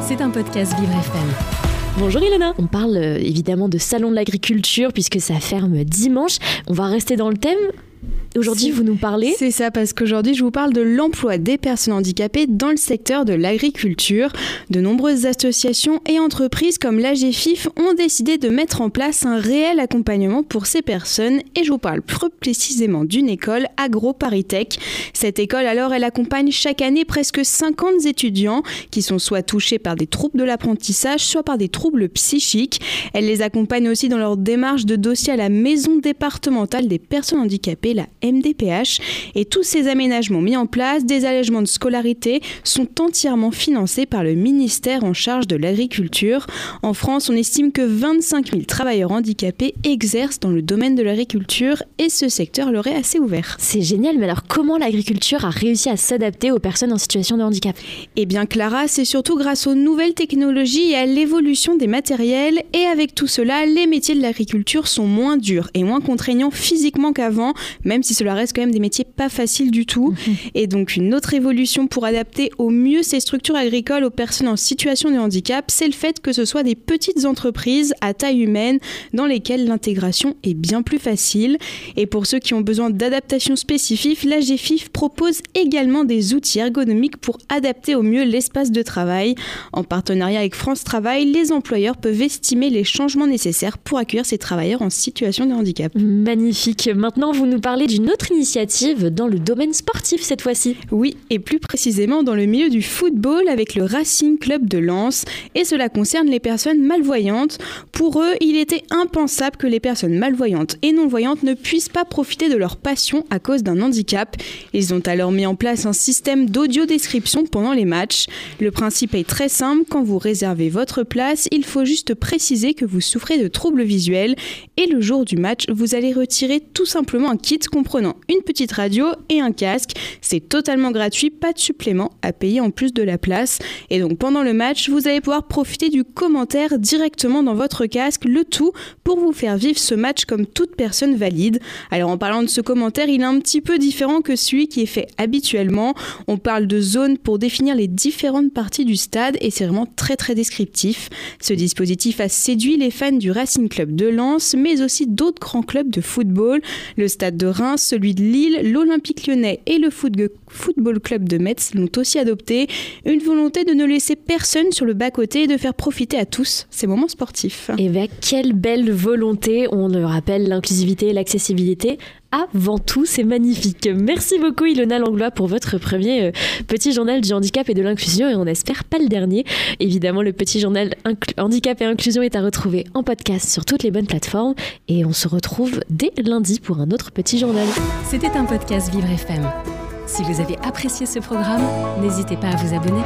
C'est un podcast Vivre FM. Bonjour Ilona. On parle euh, évidemment de salon de l'agriculture puisque ça ferme dimanche. On va rester dans le thème Aujourd'hui, vous nous parlez C'est ça, parce qu'aujourd'hui, je vous parle de l'emploi des personnes handicapées dans le secteur de l'agriculture. De nombreuses associations et entreprises comme l'AGFIF ont décidé de mettre en place un réel accompagnement pour ces personnes et je vous parle plus précisément d'une école, AgroParisTech. Cette école, alors, elle accompagne chaque année presque 50 étudiants qui sont soit touchés par des troubles de l'apprentissage, soit par des troubles psychiques. Elle les accompagne aussi dans leur démarche de dossier à la maison départementale des personnes handicapées la MDPH. Et tous ces aménagements mis en place, des allègements de scolarité, sont entièrement financés par le ministère en charge de l'agriculture. En France, on estime que 25 000 travailleurs handicapés exercent dans le domaine de l'agriculture et ce secteur leur est assez ouvert. C'est génial, mais alors comment l'agriculture a réussi à s'adapter aux personnes en situation de handicap? Eh bien Clara, c'est surtout grâce aux nouvelles technologies et à l'évolution des matériels et avec tout cela, les métiers de l'agriculture sont moins durs et moins contraignants physiquement qu'avant, même si cela reste quand même des métiers pas faciles du tout. Mhm. Et donc une autre évolution pour adapter au mieux ces structures agricoles aux personnes en situation de handicap, c'est le fait que ce soit des petites entreprises à taille humaine dans lesquelles l'intégration est bien plus facile. Et pour ceux qui ont besoin d'adaptations spécifiques, la GFIF propose également des outils ergonomiques pour adapter au mieux l'espace de travail. En partenariat avec France Travail, les employeurs peuvent estimer les changements nécessaires pour accueillir ces travailleurs en situation de handicap. Magnifique. Maintenant, vous nous parler d'une autre initiative dans le domaine sportif cette fois-ci. Oui, et plus précisément dans le milieu du football avec le Racing Club de Lens. Et cela concerne les personnes malvoyantes. Pour eux, il était impensable que les personnes malvoyantes et non-voyantes ne puissent pas profiter de leur passion à cause d'un handicap. Ils ont alors mis en place un système d'audio-description pendant les matchs. Le principe est très simple, quand vous réservez votre place, il faut juste préciser que vous souffrez de troubles visuels et le jour du match, vous allez retirer tout simplement un kit comprenant une petite radio et un casque. C'est totalement gratuit, pas de supplément à payer en plus de la place. Et donc pendant le match, vous allez pouvoir profiter du commentaire directement dans votre casque, le tout pour vous faire vivre ce match comme toute personne valide. Alors en parlant de ce commentaire, il est un petit peu différent que celui qui est fait habituellement. On parle de zone pour définir les différentes parties du stade et c'est vraiment très très descriptif. Ce dispositif a séduit les fans du Racing Club de Lens, mais aussi d'autres grands clubs de football. Le stade de Reims, celui de Lille, l'Olympique lyonnais et le Football Club de Metz l'ont aussi adopté. Une volonté de ne laisser personne sur le bas-côté et de faire profiter à tous ces moments sportifs. Et bien, quelle belle volonté On le rappelle, l'inclusivité et l'accessibilité avant tout, c'est magnifique. Merci beaucoup Ilona Langlois pour votre premier euh, petit journal du handicap et de l'inclusion et on espère pas le dernier. Évidemment, le petit journal handicap et inclusion est à retrouver en podcast sur toutes les bonnes plateformes et on se retrouve dès lundi pour un autre petit journal. C'était un podcast Vivre FM. Si vous avez apprécié ce programme, n'hésitez pas à vous abonner.